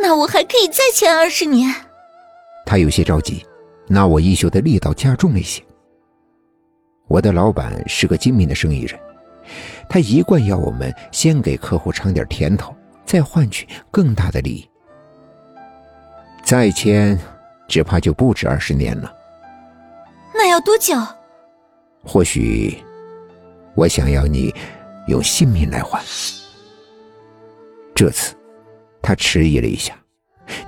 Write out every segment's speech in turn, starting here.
那我还可以再签二十年。他有些着急，拿我衣袖的力道加重了一些。我的老板是个精明的生意人，他一贯要我们先给客户尝点甜头，再换取更大的利益。再签，只怕就不止二十年了。那要多久？或许，我想要你用性命来换。这次，他迟疑了一下，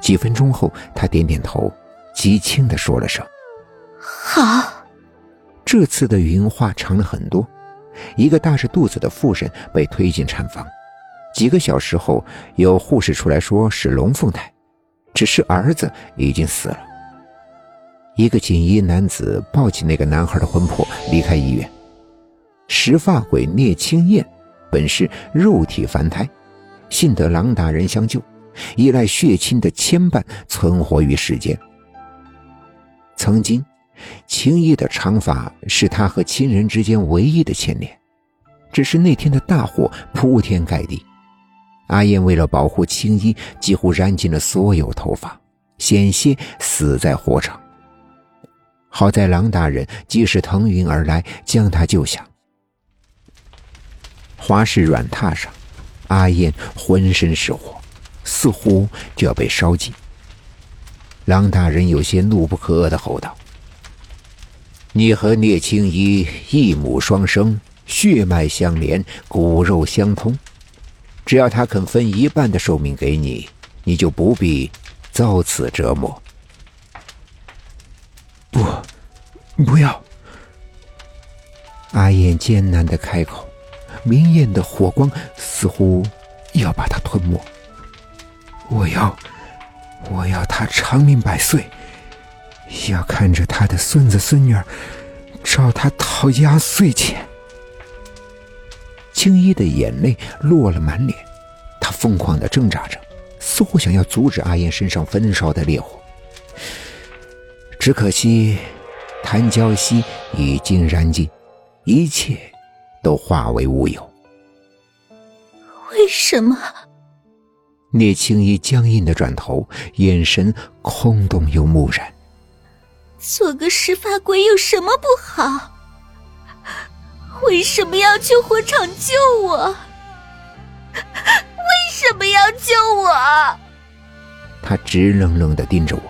几分钟后，他点点头，极轻的说了声：“好。”这次的云话长了很多。一个大着肚子的妇人被推进产房，几个小时后，有护士出来说是龙凤胎，只是儿子已经死了。一个锦衣男子抱起那个男孩的魂魄离开医院。石发鬼聂青燕本是肉体凡胎，幸得郎大人相救，依赖血亲的牵绊存活于世间。曾经。青衣的长发是他和亲人之间唯一的牵连，只是那天的大火铺天盖地，阿燕为了保护青衣，几乎燃尽了所有头发，险些死在火场。好在郎大人及时腾云而来，将他救下。华氏软榻上，阿燕浑身是火，似乎就要被烧尽。狼大人有些怒不可遏的吼道。你和聂青衣一母双生，血脉相连，骨肉相通。只要他肯分一半的寿命给你，你就不必遭此折磨。不，不要！阿燕艰难的开口，明艳的火光似乎要把他吞没。我要，我要他长命百岁。要看着他的孙子孙女儿找他讨压岁钱。青衣的眼泪落了满脸，他疯狂的挣扎着，似乎想要阻止阿燕身上焚烧的烈火。只可惜，檀胶锡已经燃尽，一切都化为乌有。为什么？聂青衣僵硬的转头，眼神空洞又木然。做个石发鬼有什么不好？为什么要去火场救我？为什么要救我？他直愣愣的盯着我，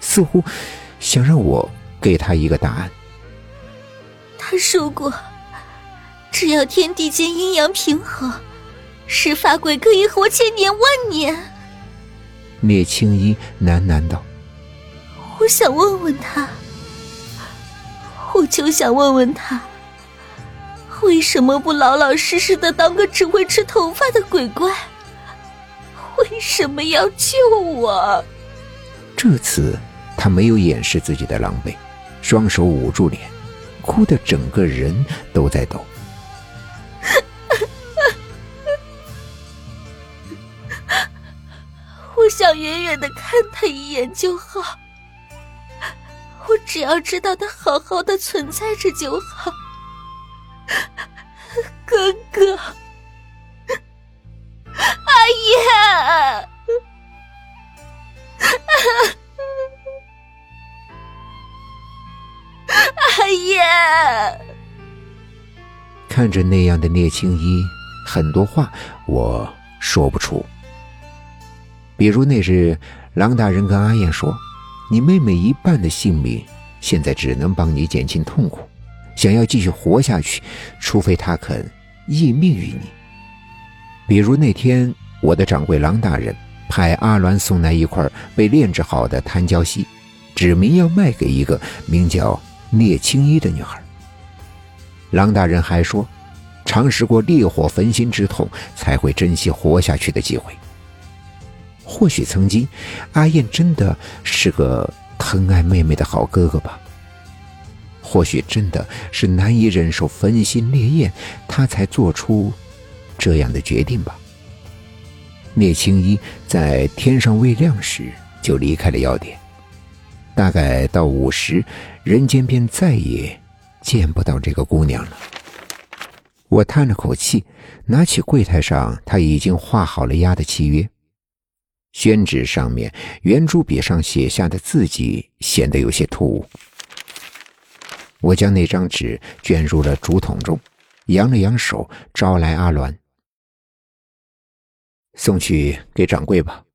似乎想让我给他一个答案。他说过，只要天地间阴阳平和，石发鬼可以活千年万年。聂青衣喃喃道。我想问问他，我就想问问他，为什么不老老实实的当个只会吃头发的鬼怪？为什么要救我？这次他没有掩饰自己的狼狈，双手捂住脸，哭得整个人都在抖。我想远远的看他一眼就好。我只要知道他好好的存在着就好，哥哥，阿燕，阿燕。看着那样的聂青衣，很多话我说不出，比如那日，郎大人跟阿燕说。你妹妹一半的性命，现在只能帮你减轻痛苦。想要继续活下去，除非她肯义命于你。比如那天，我的掌柜郎大人派阿鸾送来一块被炼制好的贪胶锡，指明要卖给一个名叫聂青衣的女孩。郎大人还说，尝试过烈火焚心之痛，才会珍惜活下去的机会。或许曾经，阿燕真的是个疼爱妹妹的好哥哥吧。或许真的是难以忍受焚心烈焰，他才做出这样的决定吧。聂青衣在天上未亮时就离开了药店，大概到午时，人间便再也见不到这个姑娘了。我叹了口气，拿起柜台上他已经画好了押的契约。宣纸上面圆珠笔上写下的字迹显得有些突兀。我将那张纸卷入了竹筒中，扬了扬手，招来阿鸾，送去给掌柜吧。